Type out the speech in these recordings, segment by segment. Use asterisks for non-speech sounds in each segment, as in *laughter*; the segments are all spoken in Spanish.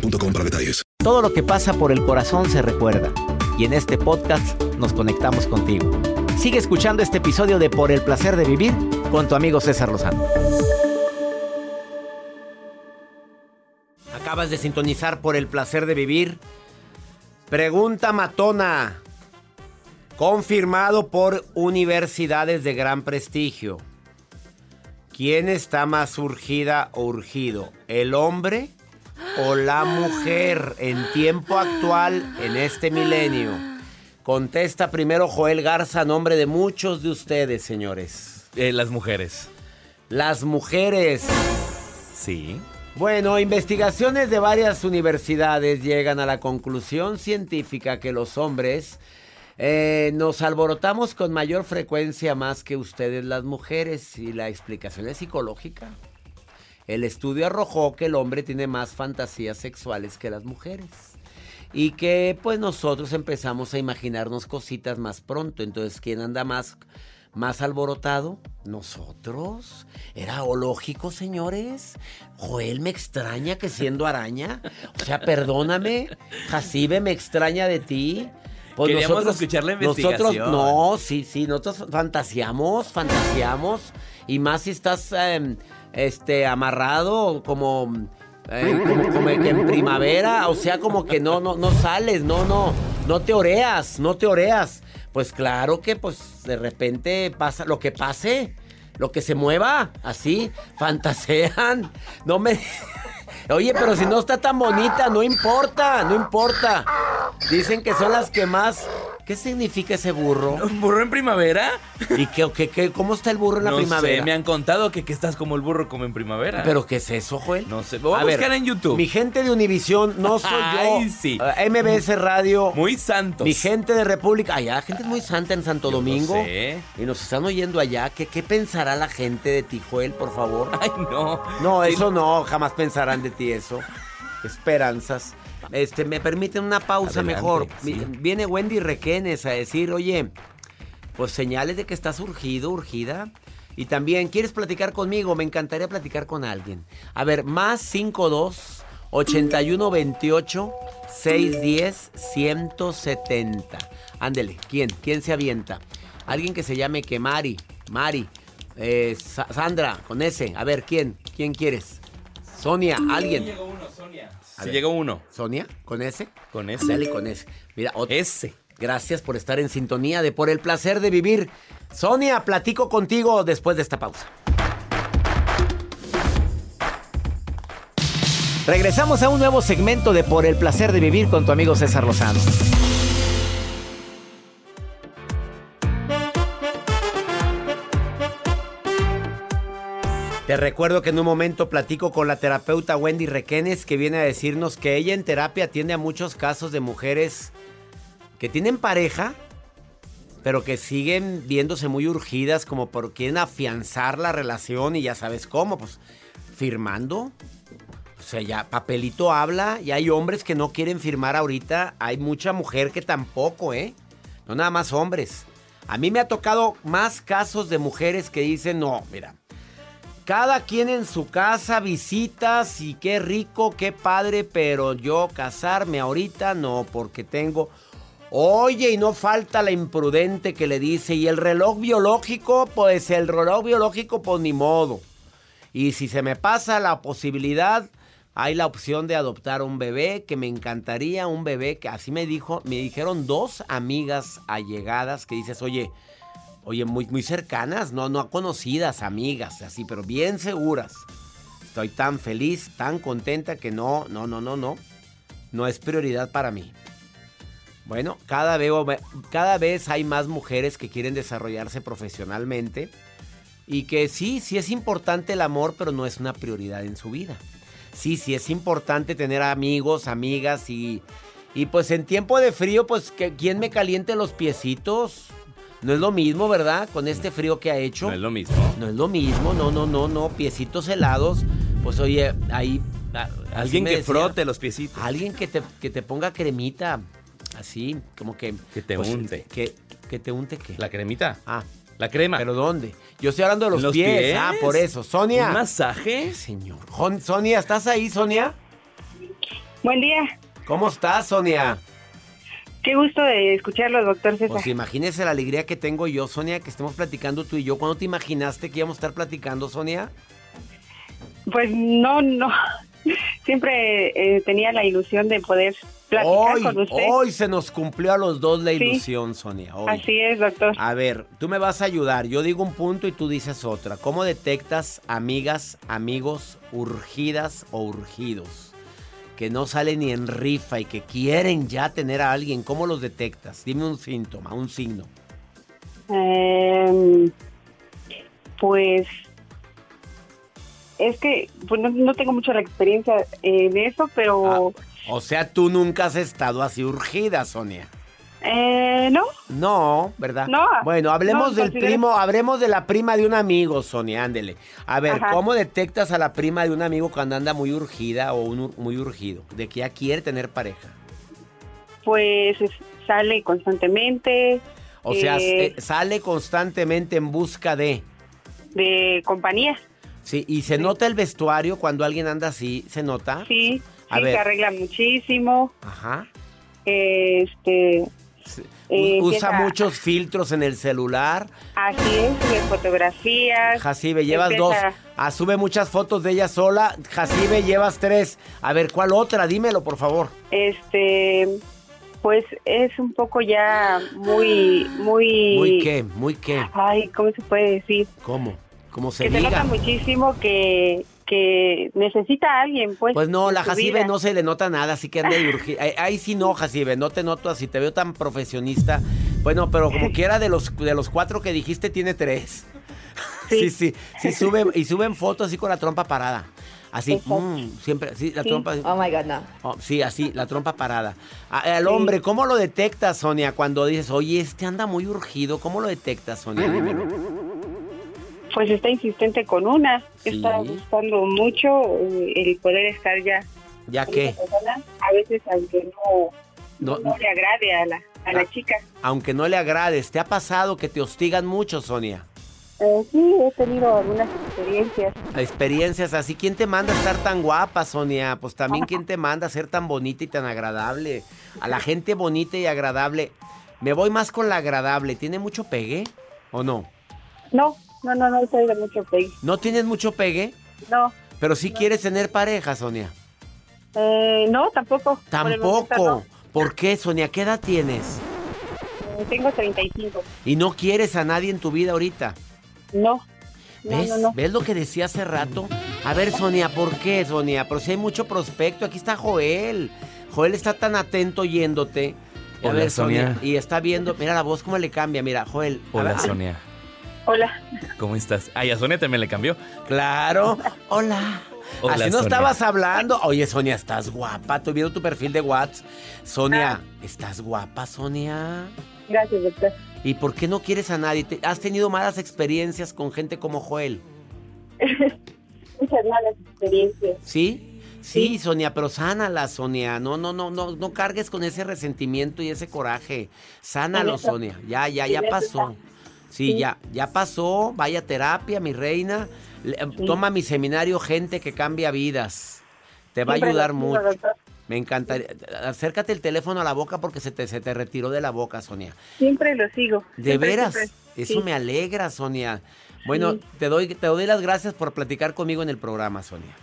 para detalles. Todo lo que pasa por el corazón se recuerda. Y en este podcast nos conectamos contigo. Sigue escuchando este episodio de Por el placer de vivir con tu amigo César Lozano. Acabas de sintonizar por el placer de vivir. Pregunta matona. Confirmado por universidades de gran prestigio. ¿Quién está más urgida o urgido? ¿El hombre o la mujer en tiempo actual en este milenio? Contesta primero Joel Garza, nombre de muchos de ustedes, señores. Eh, las mujeres. Las mujeres. Sí. Bueno, investigaciones de varias universidades llegan a la conclusión científica que los hombres eh, nos alborotamos con mayor frecuencia más que ustedes las mujeres y la explicación es psicológica. El estudio arrojó que el hombre tiene más fantasías sexuales que las mujeres. Y que pues nosotros empezamos a imaginarnos cositas más pronto. Entonces, ¿quién anda más, más alborotado? Nosotros. Era lógico, señores. Joel me extraña que siendo araña. O sea, perdóname. Jacibe me extraña de ti. Pues Queríamos escuchar la investigación. Nosotros, no, sí, sí, nosotros fantaseamos, fantaseamos. Y más si estás em, este, amarrado como, eh, como, que en primavera, o sea, como que no, no, no sales, no, no, no te oreas, no te oreas. Pues claro que pues de repente pasa lo que pase, lo que se mueva, así, fantasean. No me... *laughs* Oye, pero si no está tan bonita, no importa, no importa. Dicen que son las que más ¿Qué significa ese burro? *laughs* ¿Un burro en primavera? ¿Y qué, qué, qué cómo está el burro en la no primavera? Sé, me han contado que, que, estás como el burro como en primavera. ¿Pero qué es eso, Joel? No sé, voy a, a buscar en YouTube. Mi gente de Univisión, no soy *laughs* yo. Ay, sí. Uh, MBS Radio. Muy santos. Mi gente de República. Allá, gente muy santa en Santo yo Domingo. Sé. Y nos están oyendo allá. ¿Qué, ¿Qué pensará la gente de ti, Joel, por favor? Ay, no. No, sí. eso no. Jamás pensarán de ti eso. Esperanzas. Este, me permiten una pausa Adelante, mejor. sí. Viene Wendy Requenes a decir, oye, pues señales de que estás urgido, urgida. Y también, ¿quieres platicar conmigo? Me encantaría platicar con alguien. A ver, más 52 81 28 610 170. Ándele, ¿quién? ¿Quién se avienta? Alguien que se llame que Mari. Mari. Eh, Sa Sandra, con ese. A ver, ¿quién? ¿Quién quieres? Sonia, alguien. Llegó uno, Sonia. A Sí, ver. llegó uno. Sonia, con ese. Con ese. Dale con ese. Mira, otro. Ese. Gracias por estar en sintonía de Por el placer de vivir. Sonia, platico contigo después de esta pausa. Regresamos a un nuevo segmento de Por el placer de vivir con tu amigo César Lozano. Recuerdo que en un momento platico con la terapeuta Wendy Requenes que viene a decirnos que ella en terapia atiende a muchos casos de mujeres que tienen pareja, pero que siguen viéndose muy urgidas como por quieren afianzar la relación y ya sabes cómo, pues firmando. O sea, ya papelito habla y hay hombres que no quieren firmar ahorita, hay mucha mujer que tampoco, ¿eh? No nada más hombres. A mí me ha tocado más casos de mujeres que dicen, no, mira, cada quien en su casa, visitas y qué rico, qué padre, pero yo casarme ahorita no, porque tengo... Oye, y no falta la imprudente que le dice, y el reloj biológico, pues el reloj biológico, pues ni modo. Y si se me pasa la posibilidad, hay la opción de adoptar un bebé, que me encantaría un bebé, que así me dijo, me dijeron dos amigas allegadas que dices, oye, oye, muy, muy cercanas, no, no conocidas, amigas, así, pero bien seguras. Estoy tan feliz, tan contenta que no, no, no, no, no, no es prioridad para mí. Bueno, cada vez, cada vez hay más mujeres que quieren desarrollarse profesionalmente y que sí, sí es importante el amor, pero no es una prioridad en su vida sí, sí es importante tener amigos, amigas y, y pues en tiempo de frío, pues que quien me caliente los piecitos. No es lo mismo, ¿verdad? Con este frío que ha hecho. No es lo mismo. No es lo mismo, no, no, no, no. Piecitos helados. Pues oye, ahí. Alguien que frote los piecitos. Alguien que te, que te ponga cremita. Así, como que. Que te pues, unte. Que, que te unte qué. La cremita. Ah. La crema. ¿Pero dónde? Yo estoy hablando de los, pies? Ah, por eso. Sonia. ¿Un masaje? Señor. Sonia, ¿estás ahí, Sonia? Buen día. ¿Cómo estás, Sonia? Qué gusto de escucharlo, doctor César. Pues imagínese la alegría que tengo yo, Sonia, que estemos platicando tú y yo. ¿Cuándo te imaginaste que íbamos a estar platicando, Sonia? Pues no, no. *laughs* Siempre eh, tenía la ilusión de poder hoy, con usted. Hoy se nos cumplió a los dos la ilusión, Sonia. Así es, doctor. A ver, tú me vas a ayudar. Yo digo un punto y tú dices otra. ¿Cómo detectas amigas, amigos urgidas o urgidos? Que no salen ni en rifa y que quieren ya tener a alguien. ¿Cómo los detectas? Dime un síntoma, un signo. Em, pues es que pues no, tengo mucha la experiencia en eso, pero... Ah, o sea, tú nunca has estado así urgida, Sonia. Eh, no. No, ¿verdad? No. Bueno, hablemos del primo, hablemos de la prima de un amigo, Sonia, ándele. A ver, ¿cómo detectas a la prima de un amigo cuando anda muy urgida o muy urgido? De que ya quiere tener pareja. Pues sale constantemente. O sea, eh, sale constantemente en busca de... De compañía. Sí, y se nota el vestuario cuando alguien anda así, ¿se nota? Sí, sí, se arregla muchísimo. Ajá. Este... Eh, usa muchos filtros en el celular. Así es, de fotografías. Jacibe, llevas dos. Ah, sube muchas fotos de ella sola. Jacibe, llevas tres. A ver, ¿cuál otra? Dímelo, por favor. Este, pues es un poco ya muy, muy... ¿Muy qué? ¿Muy qué? Ay, ¿cómo se puede decir? ¿Cómo? Como se que diga. nota muchísimo que, que necesita a alguien, pues. Pues no, la Jacibe no se le nota nada, así que anda urgida. Ahí, sí no, Jacibe, no te noto así, te veo tan profesionista. Bueno, pero como *laughs* quiera de los, de los cuatro que dijiste, tiene tres. *laughs* Sí, sí, sí, sube, y suben fotos así con la trompa parada. Así, mm, siempre, sí, la trompa. Oh my God, no. Oh, sí, así, la trompa parada. El hombre, ¿cómo lo detectas, Sonia, cuando dices, oye, este anda muy urgido? ¿Cómo lo detectas, Sonia? Dímelo pues está insistente con una, está buscando mucho eh, el poder estar ya. ¿Ya qué? a veces aunque no, no, le agrade a la, a la ah, chica. Aunque no le agrades, ¿te ha pasado que te hostigan mucho, Sonia? Eh, sí, he tenido algunas experiencias. Experiencias así. ¿Quién te manda a estar tan guapa, Sonia? Pues también *laughs* ¿quién te manda a ser tan bonita y tan agradable? A la gente bonita y agradable. Me voy más con la agradable. ¿Tiene mucho pegue o no? No, no, no, no soy de mucho pegue. ¿No tienes mucho pegue? No. Pero sí quieres tener pareja, Sonia. Eh, no, tampoco. Tampoco. Por, qué, Sonia? ¿Qué edad tienes? Eh, tengo 35. ¿Y no quieres a nadie en tu vida ahorita? No. ¿Ves? No, no, ¿Ves lo que decía hace rato? A ver, Sonia, ¿por qué, Sonia? Pero si hay mucho prospecto, aquí está Joel. Joel está tan atento oyéndote. A ver, Sonia. Y está viendo, mira la voz cómo le cambia, mira, Joel. Hola, Sonia. Hola. ¿Cómo estás? Ay, a Sonia también le cambió. Claro. *laughs* Hola. Hola Así no estabas hablando. Oye, Sonia, estás guapa. Estoy viendo tu perfil de WhatsApp. Sonia, ah. ¿estás guapa, Sonia? Gracias, doctor. ¿Y por qué no quieres a nadie? ¿Has tenido malas experiencias con gente como Joel? *laughs* Muchas malas experiencias. ¿Sí? Sí, Sonia, pero sánala, Sonia. No, no, no, no, no cargues con ese resentimiento y ese coraje. Sánalo, Sonia. Ya, ya, ya pasó. Sí, ya, ya pasó. Vaya terapia, mi reina. Toma mi seminario Gente que cambia vidas. Te va a ayudar mucho. Me encantaría. Acércate el teléfono a la boca porque se te, se te retiró de la boca, Sonia. Siempre lo sigo. ¿De veras? Eso me alegra, Sonia. Bueno, te, doy, te doy las gracias por platicar conmigo en el programa, Sonia.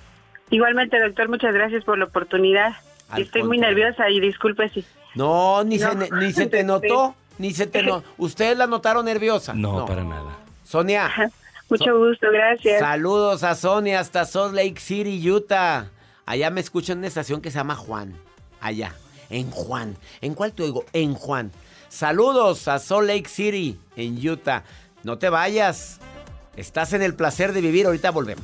Igualmente, doctor, muchas gracias por la oportunidad. Estoy muy nerviosa y disculpe si... No, ni, Se, ni se te *laughs* notó, ni se te notó. ¿Ustedes la notaron nerviosa? No, para nada. Sonia. Mucho gusto, gracias. Saludos a Sonia hasta Salt Lake City, Utah. Allá me escuchan en una estación que se llama Juan. Allá, en Juan. ¿En cuál te oigo? En Juan. Saludos a Salt Lake City, en Utah. No te vayas. Estás en el placer de vivir. Ahorita volvemos.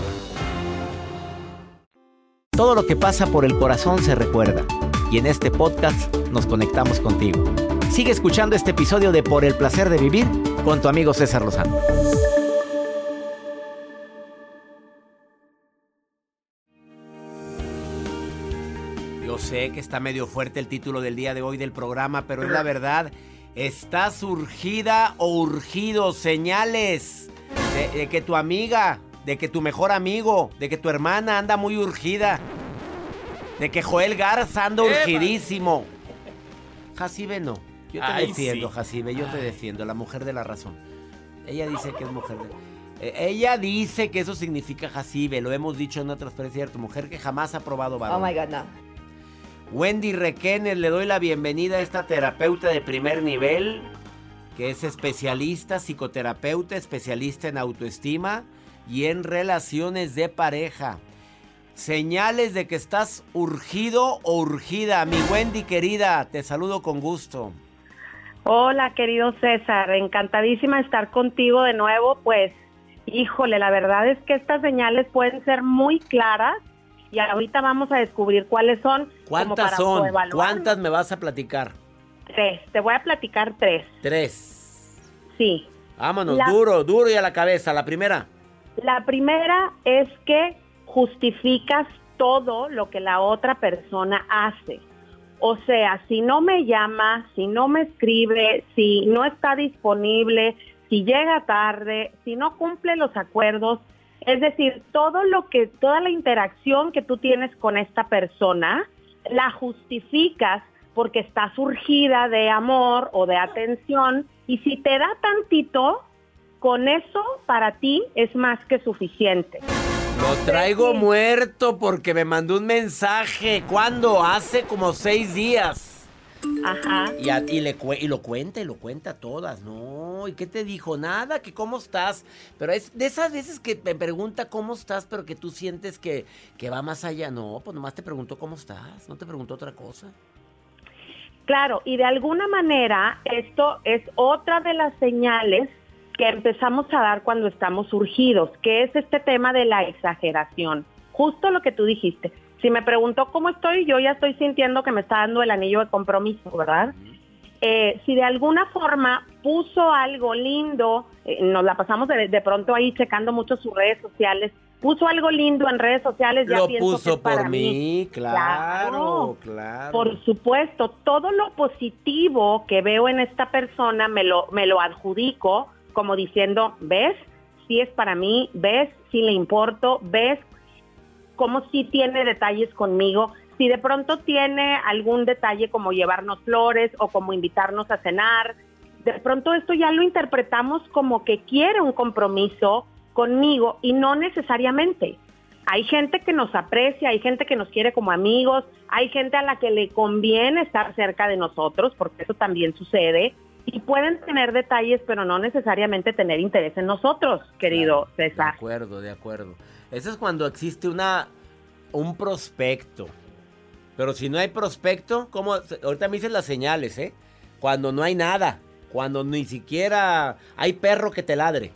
Todo lo que pasa por el corazón se recuerda. Y en este podcast nos conectamos contigo. Sigue escuchando este episodio de Por el placer de vivir con tu amigo César Lozano. Yo sé que está medio fuerte el título del día de hoy del programa, pero es la verdad. Estás urgida o urgido señales de que tu amiga de que tu mejor amigo, de que tu hermana anda muy urgida, de que Joel Garza anda urgidísimo. Jacibe no. Yo te Ay, defiendo, sí. Jacibe, yo te defiendo, la mujer de la razón. Ella dice que es mujer de... Eh, ella dice que eso significa Jacibe, lo hemos dicho en otras veces, cierto, mujer que jamás ha probado varón. Oh my God, no. Wendy Requenes, le doy la bienvenida a esta terapeuta de primer nivel, que es especialista, psicoterapeuta, especialista en autoestima y en relaciones de pareja. Señales de que estás urgido o urgida. Mi Wendy querida, te saludo con gusto. Hola, querido César, encantadísima de estar contigo de nuevo. Pues, híjole, la verdad es que estas señales pueden ser muy claras y ahorita vamos a descubrir cuáles son. ¿Cuántas son? ¿Cuántas me vas a platicar? Tres. Te voy a platicar tres. Tres. Sí. Vámonos, La- duro, duro y a la cabeza. La primera. La primera es que justificas todo lo que la otra persona hace. O sea, si no me llama, si no me escribe, si no está disponible, si llega tarde, si no cumple los acuerdos, es decir, todo lo que toda la interacción que tú tienes con esta persona la justificas porque está surgida de amor o de atención y si te da tantito, con eso para ti es más que suficiente. Lo traigo Sí. muerto porque me mandó un mensaje. ¿Cuándo? Hace como seis días. Ajá. Y, a- y le, y lo cuenta y lo cuenta a todas. No, ¿y qué te dijo? Nada, que cómo estás. Pero es de esas veces que me pregunta cómo estás, pero que tú sientes que, que va más allá. No, pues nomás te preguntó cómo estás. No te preguntó otra cosa. Claro, y de alguna manera esto es otra de las señales que empezamos a dar cuando estamos surgidos, que es este tema de la exageración. Justo lo que tú dijiste. Si me preguntó cómo estoy, yo ya estoy sintiendo que me está dando el anillo de compromiso, ¿verdad? Eh, si de alguna forma puso algo lindo, eh, nos la pasamos de, de pronto ahí checando mucho sus redes sociales, puso algo lindo en redes sociales, ya Lo pienso que puso es para por mí, claro, claro. por supuesto, todo lo positivo que veo en esta persona me lo, me lo adjudico como diciendo, ¿ves? Si es para mí, ¿ves? Si le importo, ¿ves? Como si tiene detalles conmigo. Si de pronto tiene algún detalle como llevarnos flores o como invitarnos a cenar, de pronto esto ya lo interpretamos como que quiere un compromiso conmigo y no necesariamente. Hay gente que nos aprecia, hay gente que nos quiere como amigos, hay gente a la que le conviene estar cerca de nosotros, porque eso también sucede. Y pueden tener detalles, pero no necesariamente tener interés en nosotros, querido De César. acuerdo, de acuerdo. Eso es cuando existe una un prospecto. Pero si no hay prospecto, ¿cómo? Ahorita me dicen las señales, ¿eh? Cuando no hay nada. Cuando ni siquiera hay perro que te ladre.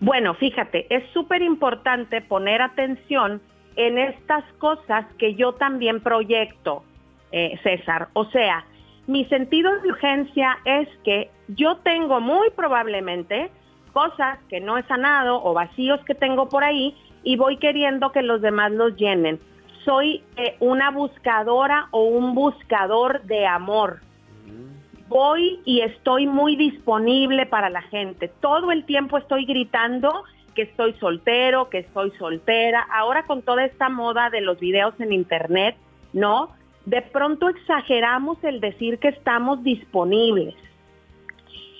Bueno, fíjate, es súper importante poner atención en estas cosas que yo también proyecto, eh, César. O sea, mi sentido de urgencia es que yo tengo muy probablemente cosas que no he sanado o vacíos que tengo por ahí y voy queriendo que los demás los llenen. Soy eh, una buscadora o un buscador de amor voy y estoy muy disponible para la gente. Todo el tiempo estoy gritando que estoy soltero, que estoy soltera. Ahora con toda esta moda de los videos en internet, ¿no? De pronto exageramos el decir que estamos disponibles.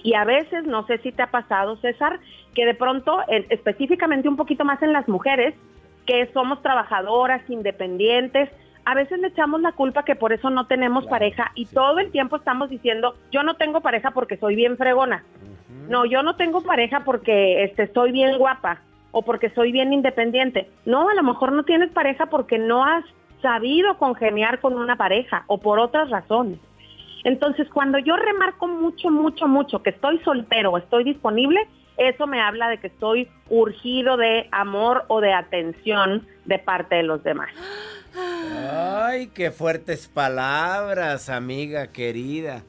Y a veces, no sé si te ha pasado, César, que de pronto, específicamente un poquito más en las mujeres, que somos trabajadoras, independientes, a veces le echamos la culpa que por eso no tenemos pareja y todo el tiempo estamos diciendo, yo no tengo pareja porque soy bien fregona. No, yo no tengo pareja porque este, estoy bien guapa o porque soy bien independiente. No, a lo mejor no tienes pareja porque no has sabido congeniar con una pareja o por otras razones. Entonces, cuando yo remarco mucho, mucho, mucho que estoy soltero o estoy disponible, eso me habla de que estoy urgido de amor o de atención de parte de los demás. Ay, qué fuertes palabras, amiga querida.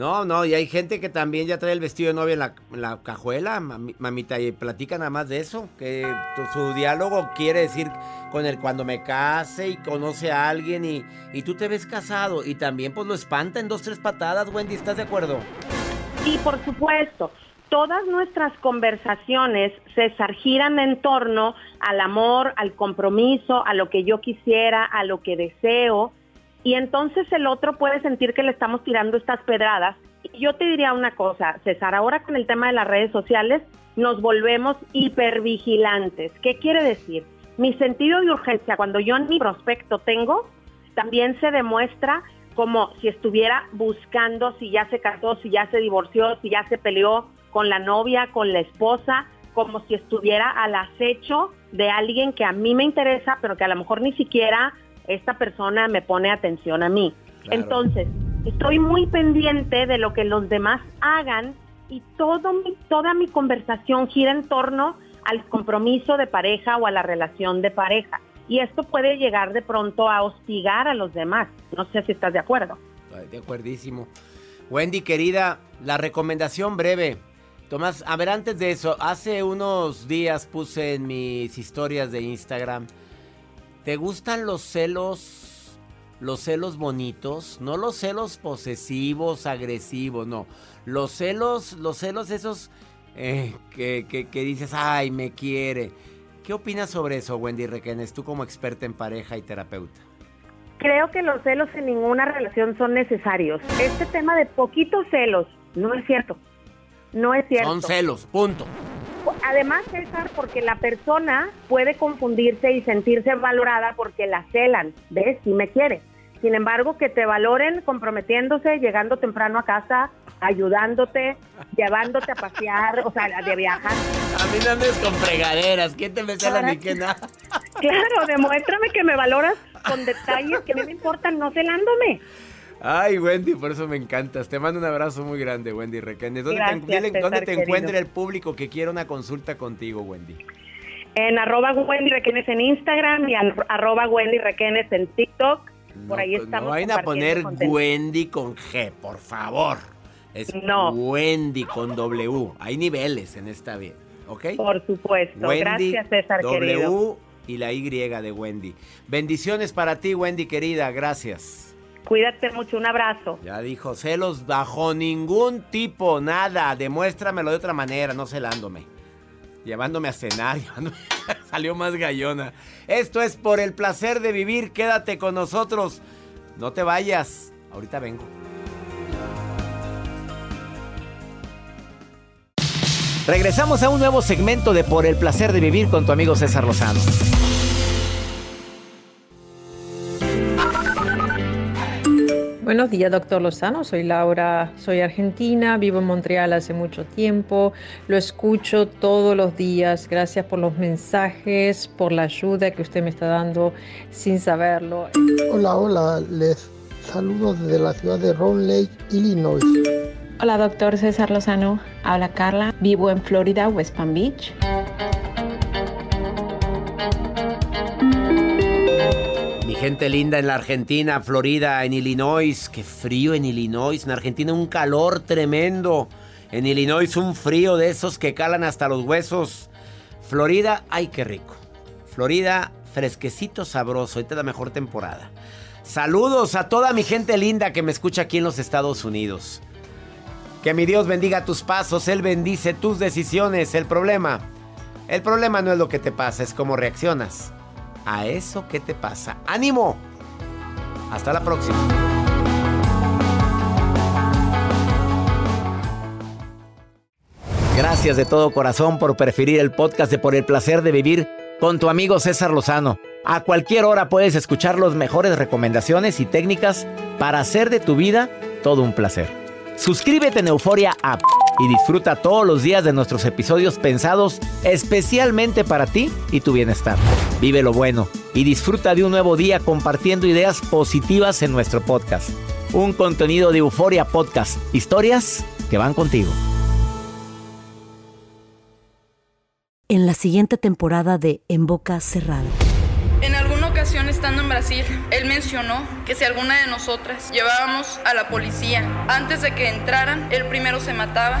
No, no, y hay gente que también ya trae el vestido de novia en la, la cajuela, mami- mamita, y platica nada más de eso, que su diálogo quiere decir con el cuando me case y conoce a alguien y, y tú te ves casado y también pues lo espanta en dos, tres patadas, Wendy, ¿estás de acuerdo? Y por supuesto, todas nuestras conversaciones, César, giran en torno al amor, al compromiso, a lo que yo quisiera, a lo que deseo. Y entonces el otro puede sentir que le estamos tirando estas pedradas. Y yo te diría una cosa, César, ahora con el tema de las redes sociales nos volvemos hipervigilantes. ¿Qué quiere decir? Mi sentido de urgencia, cuando yo ni prospecto tengo, también se demuestra como si estuviera buscando si ya se casó, si ya se divorció, si ya se peleó con la novia, con la esposa, como si estuviera al acecho de alguien que a mí me interesa, pero que a lo mejor ni siquiera esta persona me pone atención a mí. Claro. Entonces, estoy muy pendiente de lo que los demás hagan y todo mi- toda mi conversación gira en torno al compromiso de pareja o a la relación de pareja. Y esto puede llegar de pronto a hostigar a los demás. No sé si estás de acuerdo. De acuerdísimo. Wendy, querida, la recomendación breve. Tomás, a ver, antes de eso, hace unos días puse en mis historias de Instagram. ¿Te gustan los celos, los celos bonitos? No los celos posesivos, agresivos, no. Los celos, los celos esos eh, que, que- que dices, ay, me quiere. ¿Qué opinas sobre eso, Wendy Requenes, tú como experta en pareja y terapeuta? Creo que los celos en ninguna relación son necesarios. Este tema de poquitos celos no es cierto. No es cierto. Son celos, punto. Además, César, porque la persona puede confundirse y sentirse valorada porque la celan, ¿ves? Si me quiere. Sin embargo, que te valoren comprometiéndose, llegando temprano a casa, ayudándote, llevándote a pasear, o sea, de viajar. A mí no andes con fregaderas. ¿Quién te me cela ni qué nada? *laughs* Claro, demuéstrame que me valoras con detalles que a mí me importan, no celándome. Ay, Wendy, por eso me encantas. Te mando un abrazo muy grande, Wendy Requenes. ¿Dónde, Gracias, te, dile- César, dónde te querido. encuentra el público que quiera una consulta contigo, Wendy? En arroba Wendy Requenes en Instagram y arroba Wendy Requenes en TikTok. Por ahí pues, estamos. No vayan a poner contenido. Wendy con G, por favor. Es No. Wendy con W. Hay niveles en esta vida, ¿ok? Por supuesto. Wendy, Gracias, César, W querido. y la Y de Wendy. Bendiciones para ti, Wendy, querida. Gracias. Cuídate mucho. Un abrazo. Ya dijo, celos bajo ningún tipo, nada. Demuéstramelo de otra manera, no celándome. Llevándome a cenar, *laughs* llevándome- salió más gallona. Esto es por el placer de vivir. Quédate con nosotros. No te vayas. Ahorita vengo. Regresamos a un nuevo segmento de Por el placer de vivir con tu amigo César Lozano. Buenos días, doctor Lozano. Soy Laura, soy argentina, vivo en Montreal hace mucho tiempo. Lo escucho todos los días. Gracias por los mensajes, por la ayuda que usted me está dando sin saberlo. Hola, hola, les saludo desde la ciudad de Round Lake, Illinois. Hola, doctor César Lozano. Habla Carla. Vivo en Florida, West Palm Beach. Gente linda en la Argentina, Florida, en Illinois. Qué frío en Illinois. En Argentina un calor tremendo. En Illinois un frío de esos que calan hasta los huesos. Florida, ay, qué rico. Florida, fresquecito, sabroso. Esta es la mejor temporada. Saludos a toda mi gente linda que me escucha aquí en los Estados Unidos. Que mi Dios bendiga tus pasos, Él bendice tus decisiones. El problema, el problema no es lo que te pasa, es cómo reaccionas a eso que te pasa. ¡Ánimo! Hasta la próxima. Gracias de todo corazón por preferir el podcast de Por el placer de vivir con tu amigo César Lozano. A cualquier hora puedes escuchar las mejores recomendaciones y técnicas para hacer de tu vida todo un placer. Suscríbete en Euforia App y disfruta todos los días de nuestros episodios pensados especialmente para ti y tu bienestar. Vive lo bueno y disfruta de un nuevo día compartiendo ideas positivas en nuestro podcast. Un contenido de Euforia Podcast. Historias que van contigo. En la siguiente temporada de En Boca Cerrada. En alguna ocasión estando en Brasil, él mencionó que si alguna de nosotras llevábamos a la policía antes de que entraran, él primero se mataba.